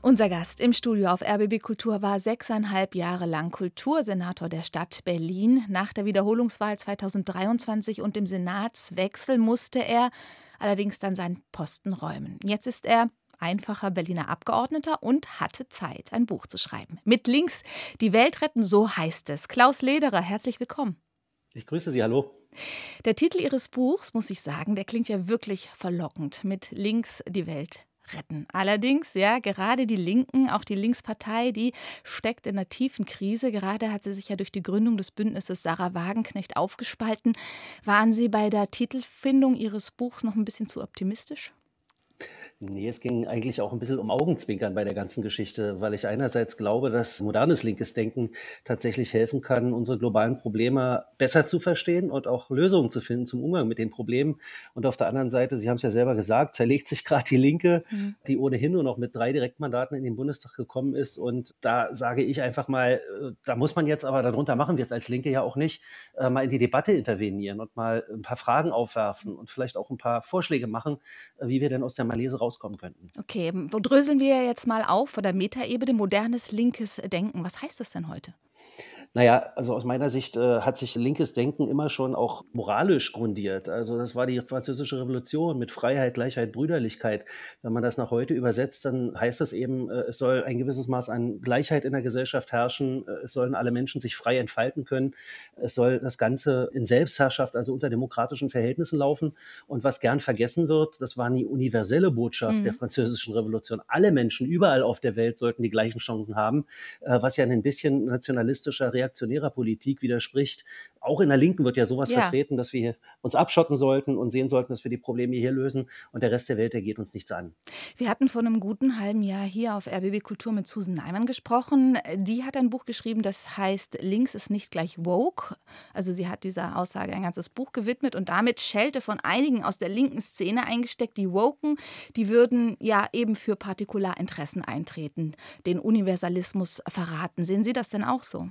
Unser Gast im Studio auf RBB Kultur war sechseinhalb Jahre lang Kultursenator der Stadt Berlin. Nach der Wiederholungswahl 2023 und dem Senatswechsel musste er allerdings dann seinen Posten räumen. Jetzt ist er einfacher Berliner Abgeordneter und hatte Zeit, ein Buch zu schreiben. Mit Links Die Welt retten, so heißt es. Klaus Lederer, herzlich willkommen. Ich grüße Sie, hallo. Der Titel Ihres Buchs, muss ich sagen, der klingt ja wirklich verlockend. Mit Links die Welt retten. Allerdings, ja, gerade die Linken, auch die Linkspartei, die steckt in einer tiefen Krise. Gerade hat sie sich ja durch die Gründung des Bündnisses Sarah Wagenknecht aufgespalten. Waren Sie bei der Titelfindung Ihres Buchs noch ein bisschen zu optimistisch? Nee, es ging eigentlich auch ein bisschen um Augenzwinkern bei der ganzen Geschichte, weil ich einerseits glaube, dass modernes linkes Denken tatsächlich helfen kann, unsere globalen Probleme besser zu verstehen und auch Lösungen zu finden zum Umgang mit den Problemen. Und auf der anderen Seite, Sie haben es ja selber gesagt, zerlegt sich gerade die Linke, mhm. die ohnehin nur noch mit drei Direktmandaten in den Bundestag gekommen ist. Und da sage ich einfach mal, äh, da muss man jetzt aber, darunter machen wir es als Linke ja auch nicht, äh, mal in die Debatte intervenieren und mal ein paar Fragen aufwerfen und vielleicht auch ein paar Vorschläge machen, äh, wie wir denn aus der Malese raus rauskommen könnten. Okay, dröseln wir jetzt mal auf von der Metaebene modernes linkes Denken. Was heißt das denn heute? Naja, also aus meiner Sicht äh, hat sich linkes Denken immer schon auch moralisch grundiert. Also das war die französische Revolution mit Freiheit, Gleichheit, Brüderlichkeit. Wenn man das nach heute übersetzt, dann heißt das eben, äh, es soll ein gewisses Maß an Gleichheit in der Gesellschaft herrschen. Äh, es sollen alle Menschen sich frei entfalten können. Es soll das Ganze in Selbstherrschaft, also unter demokratischen Verhältnissen laufen. Und was gern vergessen wird, das war die universelle Botschaft mhm. der französischen Revolution. Alle Menschen überall auf der Welt sollten die gleichen Chancen haben, äh, was ja ein bisschen nationalistischer reaktionärer Politik widerspricht. Auch in der Linken wird ja sowas ja. vertreten, dass wir uns abschotten sollten und sehen sollten, dass wir die Probleme hier lösen und der Rest der Welt, der geht uns nichts an. Wir hatten vor einem guten halben Jahr hier auf RBB Kultur mit Susan Neimann gesprochen. Die hat ein Buch geschrieben, das heißt Links ist nicht gleich woke. Also sie hat dieser Aussage ein ganzes Buch gewidmet und damit Schelte von einigen aus der linken Szene eingesteckt, die woken, die würden ja eben für Partikularinteressen eintreten, den Universalismus verraten. Sehen Sie das denn auch so?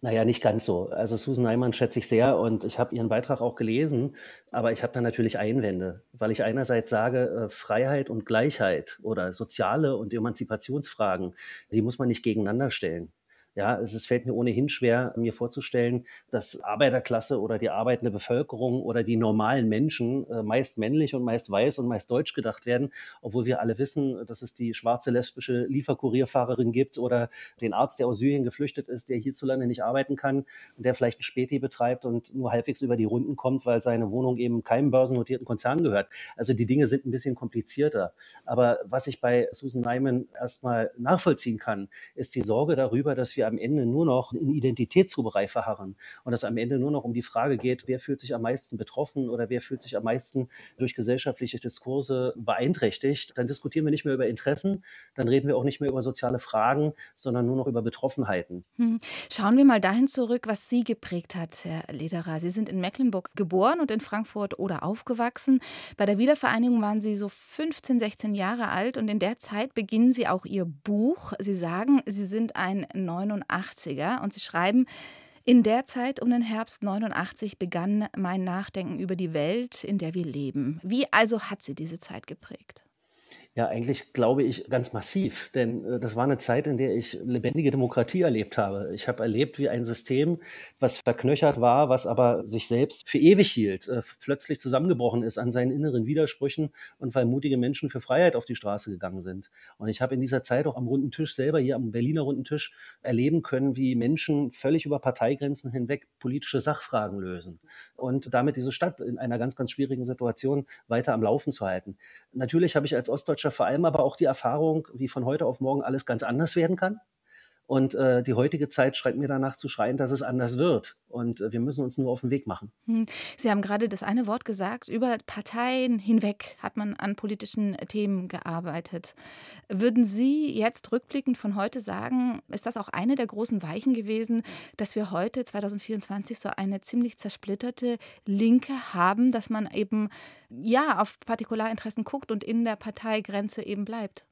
Naja, nicht ganz so. Also Susan Neimann schätze ich sehr und ich habe ihren Beitrag auch gelesen, aber ich habe da natürlich Einwände, weil ich einerseits sage, äh, Freiheit und Gleichheit oder soziale und Emanzipationsfragen, die muss man nicht gegeneinander stellen. Ja, es, es fällt mir ohnehin schwer, mir vorzustellen, dass Arbeiterklasse oder die arbeitende Bevölkerung oder die normalen Menschen äh, meist männlich und meist weiß und meist deutsch gedacht werden, obwohl wir alle wissen, dass es die schwarze lesbische Lieferkurierfahrerin gibt oder den Arzt, der aus Syrien geflüchtet ist, der hierzulande nicht arbeiten kann und der vielleicht ein Späti betreibt und nur halbwegs über die Runden kommt, weil seine Wohnung eben keinem börsennotierten Konzern gehört. Also die Dinge sind ein bisschen komplizierter. Aber was ich bei Susan Neiman erstmal nachvollziehen kann, ist die Sorge darüber, dass wir am Ende nur noch in Identitätsruberei verharren und es am Ende nur noch um die Frage geht, wer fühlt sich am meisten betroffen oder wer fühlt sich am meisten durch gesellschaftliche Diskurse beeinträchtigt, dann diskutieren wir nicht mehr über Interessen, dann reden wir auch nicht mehr über soziale Fragen, sondern nur noch über Betroffenheiten. Hm. Schauen wir mal dahin zurück, was Sie geprägt hat, Herr Lederer. Sie sind in Mecklenburg geboren und in Frankfurt oder aufgewachsen. Bei der Wiedervereinigung waren Sie so 15, 16 Jahre alt und in der Zeit beginnen Sie auch Ihr Buch. Sie sagen, Sie sind ein 99 89er und sie schreiben, in der Zeit um den Herbst 89 begann mein Nachdenken über die Welt, in der wir leben. Wie also hat sie diese Zeit geprägt? Ja, eigentlich glaube ich ganz massiv, denn äh, das war eine Zeit, in der ich lebendige Demokratie erlebt habe. Ich habe erlebt, wie ein System, was verknöchert war, was aber sich selbst für ewig hielt, äh, plötzlich zusammengebrochen ist an seinen inneren Widersprüchen und weil mutige Menschen für Freiheit auf die Straße gegangen sind. Und ich habe in dieser Zeit auch am runden Tisch selber hier am Berliner runden Tisch erleben können, wie Menschen völlig über Parteigrenzen hinweg politische Sachfragen lösen und damit diese Stadt in einer ganz, ganz schwierigen Situation weiter am Laufen zu halten. Natürlich habe ich als Ostdeutscher Vor allem aber auch die Erfahrung, wie von heute auf morgen alles ganz anders werden kann. Und äh, die heutige Zeit schreit mir danach zu schreien, dass es anders wird. Und äh, wir müssen uns nur auf den Weg machen. Hm. Sie haben gerade das eine Wort gesagt, über Parteien hinweg hat man an politischen Themen gearbeitet. Würden Sie jetzt rückblickend von heute sagen, ist das auch eine der großen Weichen gewesen, dass wir heute 2024 so eine ziemlich zersplitterte Linke haben, dass man eben ja auf Partikularinteressen guckt und in der Parteigrenze eben bleibt?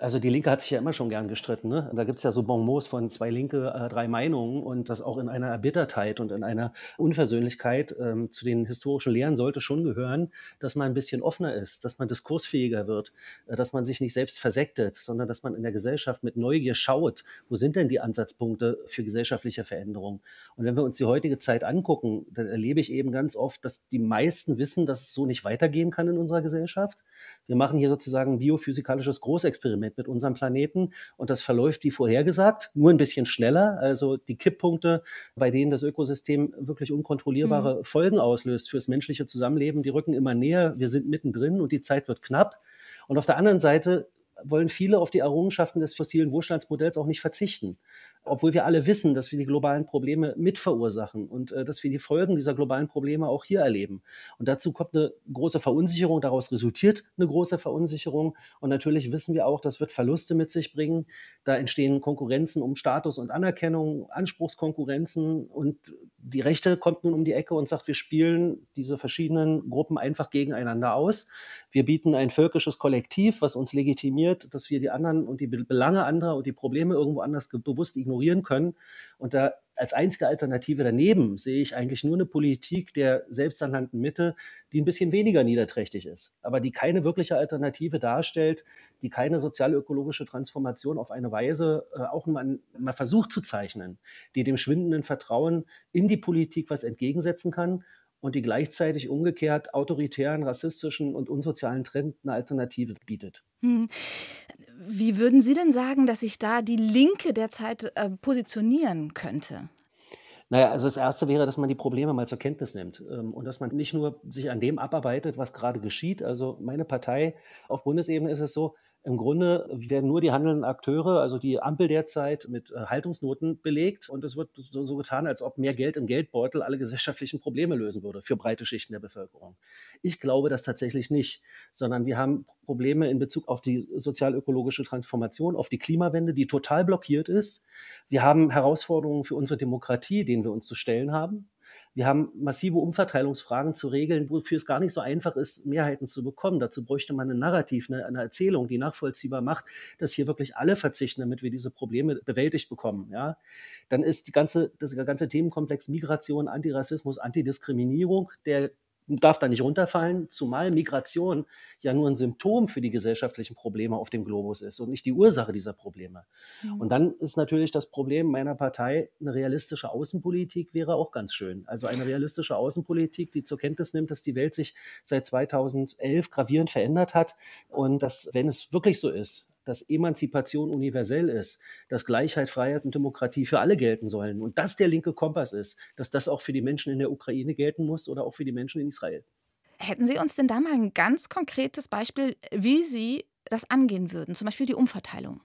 Also die Linke hat sich ja immer schon gern gestritten. Ne? Da gibt es ja so Bonmots von zwei Linke, äh, drei Meinungen und das auch in einer Erbittertheit und in einer Unversöhnlichkeit ähm, zu den historischen Lehren sollte schon gehören, dass man ein bisschen offener ist, dass man diskursfähiger wird, äh, dass man sich nicht selbst versektet, sondern dass man in der Gesellschaft mit Neugier schaut, wo sind denn die Ansatzpunkte für gesellschaftliche Veränderung. Und wenn wir uns die heutige Zeit angucken, dann erlebe ich eben ganz oft, dass die meisten wissen, dass es so nicht weitergehen kann in unserer Gesellschaft. Wir machen hier sozusagen ein biophysikalisches Großexperiment mit, mit unserem Planeten. Und das verläuft wie vorhergesagt, nur ein bisschen schneller. Also die Kipppunkte, bei denen das Ökosystem wirklich unkontrollierbare mhm. Folgen auslöst fürs menschliche Zusammenleben, die rücken immer näher. Wir sind mittendrin und die Zeit wird knapp. Und auf der anderen Seite wollen viele auf die Errungenschaften des fossilen Wohlstandsmodells auch nicht verzichten. Obwohl wir alle wissen, dass wir die globalen Probleme mit verursachen und äh, dass wir die Folgen dieser globalen Probleme auch hier erleben. Und dazu kommt eine große Verunsicherung, daraus resultiert eine große Verunsicherung. Und natürlich wissen wir auch, das wird Verluste mit sich bringen. Da entstehen Konkurrenzen um Status und Anerkennung, Anspruchskonkurrenzen und die Rechte kommt nun um die Ecke und sagt, wir spielen diese verschiedenen Gruppen einfach gegeneinander aus. Wir bieten ein völkisches Kollektiv, was uns legitimiert, dass wir die anderen und die Belange anderer und die Probleme irgendwo anders bewusst ignorieren können. Und da als einzige Alternative daneben sehe ich eigentlich nur eine Politik der selbsternannten Mitte, die ein bisschen weniger niederträchtig ist, aber die keine wirkliche Alternative darstellt, die keine sozial-ökologische Transformation auf eine Weise äh, auch mal, mal versucht zu zeichnen, die dem schwindenden Vertrauen in die Politik was entgegensetzen kann und die gleichzeitig umgekehrt autoritären, rassistischen und unsozialen Trend eine Alternative bietet. Hm. Wie würden Sie denn sagen, dass sich da die Linke derzeit äh, positionieren könnte? Naja, also das Erste wäre, dass man die Probleme mal zur Kenntnis nimmt ähm, und dass man nicht nur sich an dem abarbeitet, was gerade geschieht. Also meine Partei auf Bundesebene ist es so, im Grunde werden nur die handelnden Akteure, also die Ampel derzeit, mit äh, Haltungsnoten belegt und es wird so, so, getan, als ob mehr Geld im Geldbeutel alle gesellschaftlichen Probleme lösen würde für breite Schichten der Bevölkerung. Ich glaube das tatsächlich nicht, sondern wir haben Probleme in Bezug auf die sozial-ökologische Transformation, auf die Klimawende, die total blockiert ist. Wir haben Herausforderungen für unsere Demokratie, denen wir uns zu stellen haben. Wir haben massive Umverteilungsfragen zu regeln, wofür es gar nicht so einfach ist, Mehrheiten zu bekommen. Dazu bräuchte man ein Narrativ, eine, eine Erzählung, die nachvollziehbar macht, dass hier wirklich alle verzichten, damit wir diese Probleme bewältigt bekommen. Ja? Dann ist die ganze, das ganze Themenkomplex Migration, Antirassismus, Antidiskriminierung, der darf da nicht runterfallen, zumal Migration ja nur ein Symptom für die gesellschaftlichen Probleme auf dem Globus ist und nicht die Ursache dieser Probleme. Mhm. Und dann ist natürlich das Problem meiner Partei, eine realistische Außenpolitik wäre auch ganz schön. Also eine realistische Außenpolitik, die zur Kenntnis nimmt, dass die Welt sich seit 2011 gravierend verändert hat und dass, wenn es wirklich so ist, dass Emanzipation universell ist, dass Gleichheit, Freiheit und Demokratie für alle gelten sollen und das der linke Kompass ist, dass das auch für die Menschen in der Ukraine gelten muss oder auch für die Menschen in Israel. Hätten Sie uns denn da mal ein ganz konkretes Beispiel, wie Sie das angehen würden, zum Beispiel die Umverteilung?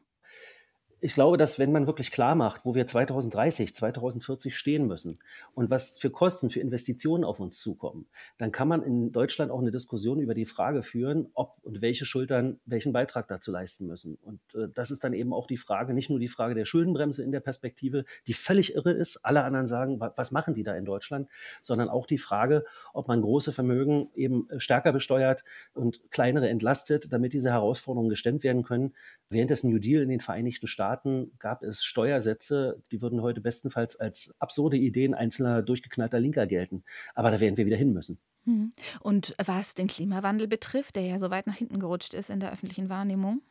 ich glaube, dass wenn man wirklich klar macht, wo wir 2030, 2040 stehen müssen und was für Kosten, für Investitionen auf uns zukommen, dann kann man in Deutschland auch eine Diskussion über die Frage führen, ob und welche Schultern welchen Beitrag dazu leisten müssen. Und äh, das ist dann eben auch die Frage, nicht nur die Frage der Schuldenbremse in der Perspektive, die völlig irre ist. Alle anderen sagen, was machen die da in Deutschland? Sondern auch die Frage, ob man große Vermögen eben äh, stärker besteuert und kleinere entlastet, damit diese Herausforderungen gestemmt werden können. Während des New Deal in den Vereinigten Staaten gab es Steuersätze, die würden heute bestenfalls als absurde Ideen einzelner durchgeknallter Linker gelten. Aber da werden wir wieder hin müssen. Hm. Und was den Klimawandel betrifft, der ja so weit nach hinten gerutscht ist in der öffentlichen Wahrnehmung?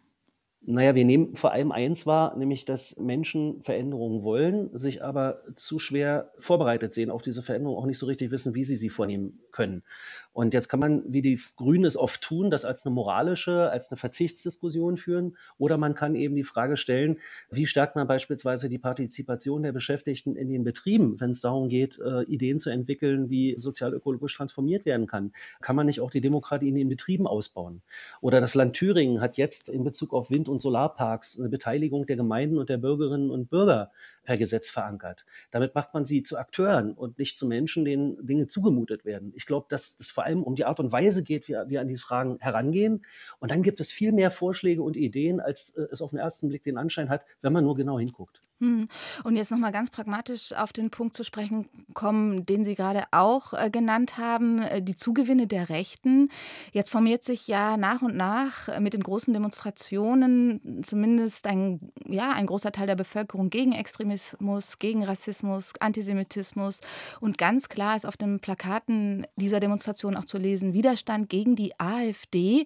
Naja, wir nehmen vor allem eins wahr, nämlich dass Menschen Veränderungen wollen, sich aber zu schwer vorbereitet sehen auf diese Veränderung, auch nicht so richtig wissen, wie sie sie vornehmen können. Und jetzt kann man, wie die Grünen es oft tun, das als eine moralische, als eine Verzichtsdiskussion führen. Oder man kann eben die Frage stellen, wie stärkt man beispielsweise die Partizipation der Beschäftigten in den Betrieben, wenn es darum geht, äh, Ideen zu entwickeln, wie sozial-ökologisch transformiert werden kann. Kann man nicht auch die Demokratie in den Betrieben ausbauen? Oder das Land Thüringen hat jetzt in Bezug auf Wind- und Solarparks eine Beteiligung der Gemeinden und der Bürgerinnen und Bürger per Gesetz verankert. Damit macht man sie zu Akteuren und nicht zu Menschen, denen Dinge zugemutet werden. Ich glaube, dass es vor allem um die Art und Weise geht, wie wir an diese Fragen herangehen. Und dann gibt es viel mehr Vorschläge und Ideen, als äh, es auf den ersten Blick den Anschein hat, wenn man nur genau hinguckt. Hm. Und jetzt nochmal ganz pragmatisch auf den Punkt zu sprechen kommen, den Sie gerade auch äh, genannt haben, äh, die Zugewinne der Rechten. Jetzt formiert sich ja nach und nach äh, mit den großen Demonstrationen zumindest ein, ja, ein großer Teil der Bevölkerung gegen Extremismus, gegen Rassismus, Antisemitismus. Und ganz klar ist auf den Plakaten dieser Demonstration auch zu lesen, Widerstand gegen die AfD.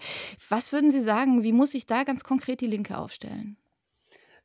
Was würden Sie sagen, wie muss sich da ganz konkret die Linke aufstellen?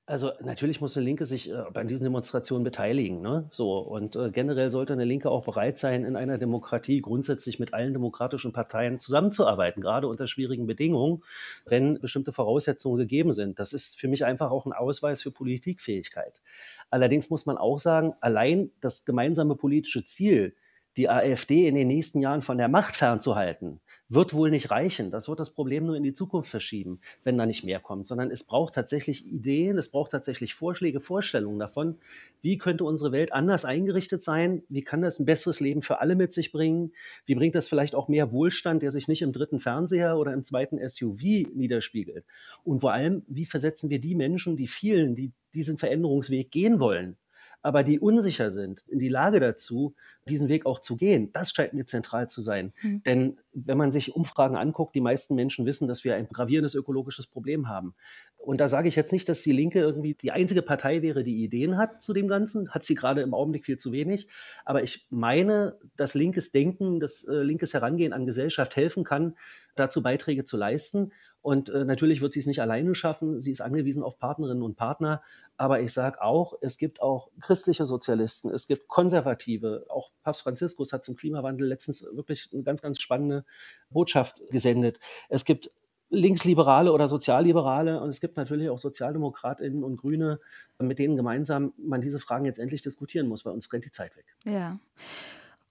Also natürlich muss eine Linke sich äh, an diesen Demonstrationen beteiligen. Ne? So, und äh, generell sollte eine Linke auch bereit sein, in einer Demokratie grundsätzlich mit allen demokratischen Parteien zusammenzuarbeiten, gerade unter schwierigen Bedingungen, wenn bestimmte Voraussetzungen gegeben sind. Das ist für mich einfach auch ein Ausweis für Politikfähigkeit. Allerdings muss man auch sagen, allein das gemeinsame politische Ziel, die AfD in den nächsten Jahren von der Macht fernzuhalten, wird wohl nicht reichen. Das wird das Problem nur in die Zukunft verschieben, wenn da nicht mehr kommt, sondern es braucht tatsächlich Ideen, es braucht tatsächlich Vorschläge, Vorstellungen davon, wie könnte unsere Welt anders eingerichtet sein, wie kann das ein besseres Leben für alle mit sich bringen, wie bringt das vielleicht auch mehr Wohlstand, der sich nicht im dritten Fernseher oder im zweiten SUV niederspiegelt. Und vor allem, wie versetzen wir die Menschen, die vielen, die diesen Veränderungsweg gehen wollen, aber die unsicher sind, in die Lage dazu, diesen Weg auch zu gehen. Das scheint mir zentral zu sein. Mhm. Denn wenn man sich Umfragen anguckt, die meisten Menschen wissen, dass wir ein gravierendes ökologisches Problem haben. Und da sage ich jetzt nicht, dass die Linke irgendwie die einzige Partei wäre, die Ideen hat zu dem Ganzen. Hat sie gerade im Augenblick viel zu wenig. Aber ich meine, dass linkes Denken, dass äh, linkes Herangehen an Gesellschaft helfen kann, dazu Beiträge zu leisten. Und äh, natürlich wird sie es nicht alleine schaffen. Sie ist angewiesen auf Partnerinnen und Partner. Aber ich sage auch, es gibt auch christliche Sozialisten, es gibt Konservative. Auch Papst Franziskus hat zum Klimawandel letztens wirklich eine ganz, ganz spannende Botschaft gesendet. Es gibt Linksliberale oder Sozialliberale und es gibt natürlich auch Sozialdemokratinnen und Grüne, mit denen gemeinsam man diese Fragen jetzt endlich diskutieren muss, weil uns rennt die Zeit weg. Ja.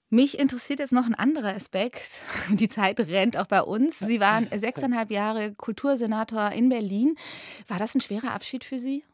Mich interessiert jetzt noch ein anderer Aspekt. Die Zeit rennt auch bei uns. Sie waren sechseinhalb Jahre Kultursenator in Berlin. War das ein schwerer Abschied für Sie?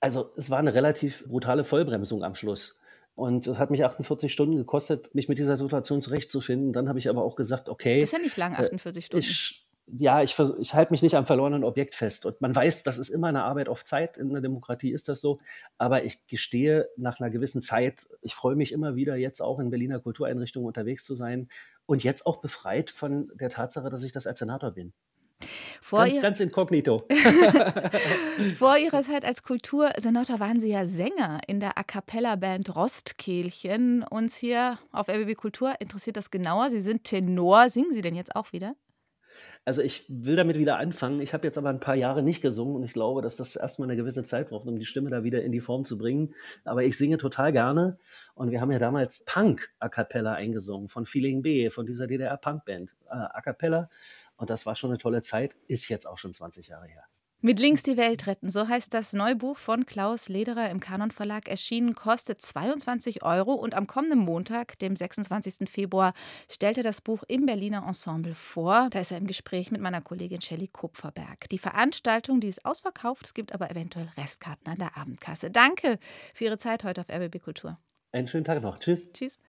Also es war eine relativ brutale Vollbremsung am Schluss. Und es hat mich 48 Stunden gekostet, mich mit dieser Situation zurechtzufinden. Dann habe ich aber auch gesagt, okay. Das ist ja nicht lang, 48 äh, Stunden. Ich, ja, ich, ich halte mich nicht am verlorenen Objekt fest. Und man weiß, das ist immer eine Arbeit auf Zeit. In der Demokratie ist das so. Aber ich gestehe nach einer gewissen Zeit, ich freue mich immer wieder, jetzt auch in Berliner Kultureinrichtungen unterwegs zu sein und jetzt auch befreit von der Tatsache, dass ich das als Senator bin. Vor ganz, ganz inkognito. Vor Ihrer Zeit als Kultursenator waren Sie ja Sänger in der A Cappella-Band Rostkehlchen. Uns hier auf RBB Kultur interessiert das genauer. Sie sind Tenor. Singen Sie denn jetzt auch wieder? Also ich will damit wieder anfangen. Ich habe jetzt aber ein paar Jahre nicht gesungen und ich glaube, dass das erstmal eine gewisse Zeit braucht, um die Stimme da wieder in die Form zu bringen. Aber ich singe total gerne und wir haben ja damals Punk a cappella eingesungen von Feeling B, von dieser DDR-Punk-Band äh, a cappella und das war schon eine tolle Zeit, ist jetzt auch schon 20 Jahre her. Mit Links die Welt retten, so heißt das Neubuch von Klaus Lederer im Kanon Verlag erschienen, kostet 22 Euro und am kommenden Montag, dem 26. Februar, stellt er das Buch im Berliner Ensemble vor. Da ist er im Gespräch mit meiner Kollegin Shelley Kupferberg. Die Veranstaltung, die ist ausverkauft, es gibt aber eventuell Restkarten an der Abendkasse. Danke für Ihre Zeit heute auf RBB Kultur. Einen schönen Tag noch. Tschüss. Tschüss.